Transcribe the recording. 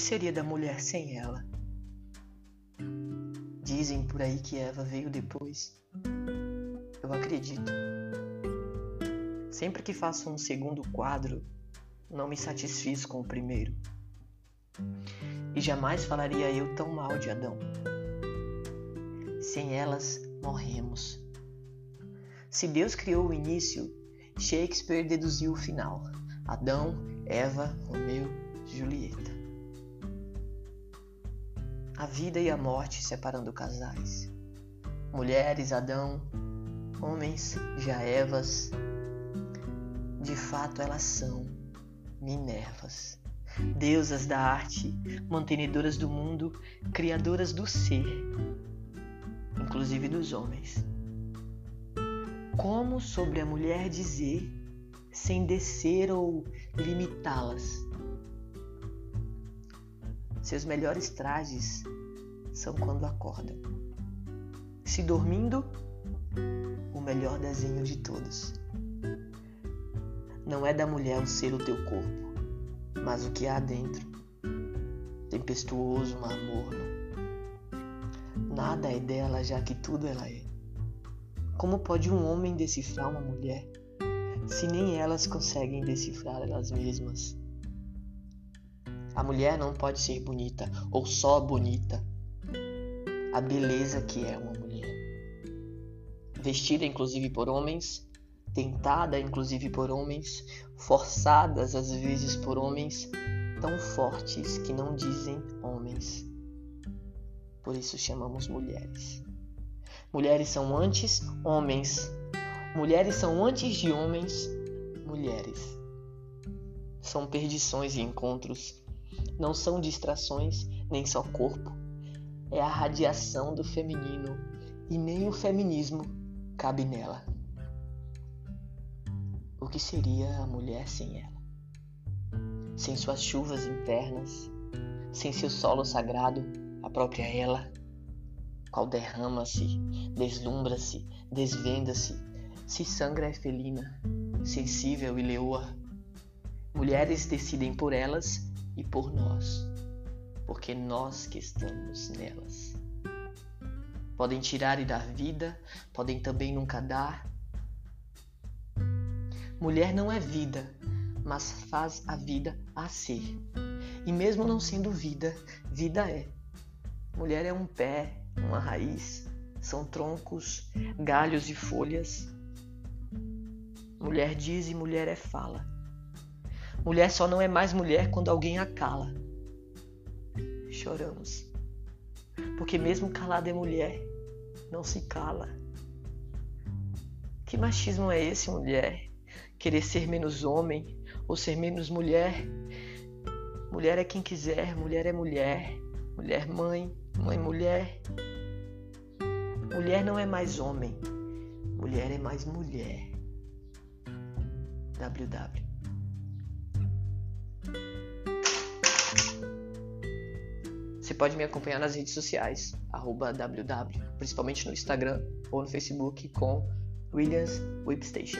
seria da mulher sem ela? Dizem por aí que Eva veio depois. Eu acredito. Sempre que faço um segundo quadro, não me satisfiz com o primeiro. E jamais falaria eu tão mal de Adão. Sem elas, morremos. Se Deus criou o início, Shakespeare deduziu o final. Adão, Eva, Romeu, Julieta. A vida e a morte separando casais. Mulheres, Adão, homens, já Evas. De fato, elas são Minervas, deusas da arte, mantenedoras do mundo, criadoras do ser, inclusive dos homens. Como sobre a mulher dizer, sem descer ou limitá-las? Seus melhores trajes são quando acordam. Se dormindo, o melhor desenho de todos. Não é da mulher o ser o teu corpo, mas o que há dentro. Tempestuoso, mar morno. Nada é dela, já que tudo ela é. Como pode um homem decifrar uma mulher, se nem elas conseguem decifrar elas mesmas? A mulher não pode ser bonita ou só bonita. A beleza que é uma mulher. Vestida inclusive por homens, tentada inclusive por homens, forçadas às vezes por homens tão fortes que não dizem homens. Por isso chamamos mulheres. Mulheres são antes homens. Mulheres são antes de homens, mulheres. São perdições e encontros. Não são distrações, nem só corpo. É a radiação do feminino e nem o feminismo cabe nela. O que seria a mulher sem ela? Sem suas chuvas internas, sem seu solo sagrado, a própria ela, qual derrama-se, deslumbra-se, desvenda-se, se sangra é felina, sensível e leoa. Mulheres decidem por elas e por nós, porque nós que estamos nelas. Podem tirar e dar vida, podem também nunca dar, Mulher não é vida, mas faz a vida a ser. E mesmo não sendo vida, vida é. Mulher é um pé, uma raiz, são troncos, galhos e folhas. Mulher diz e mulher é fala. Mulher só não é mais mulher quando alguém a cala. Choramos. Porque mesmo calada é mulher, não se cala. Que machismo é esse, mulher? querer ser menos homem ou ser menos mulher. Mulher é quem quiser, mulher é mulher, mulher mãe, mãe mulher. Mulher não é mais homem, mulher é mais mulher. WW. Você pode me acompanhar nas redes sociais, arroba www, principalmente no Instagram ou no Facebook com Williams Whipstation.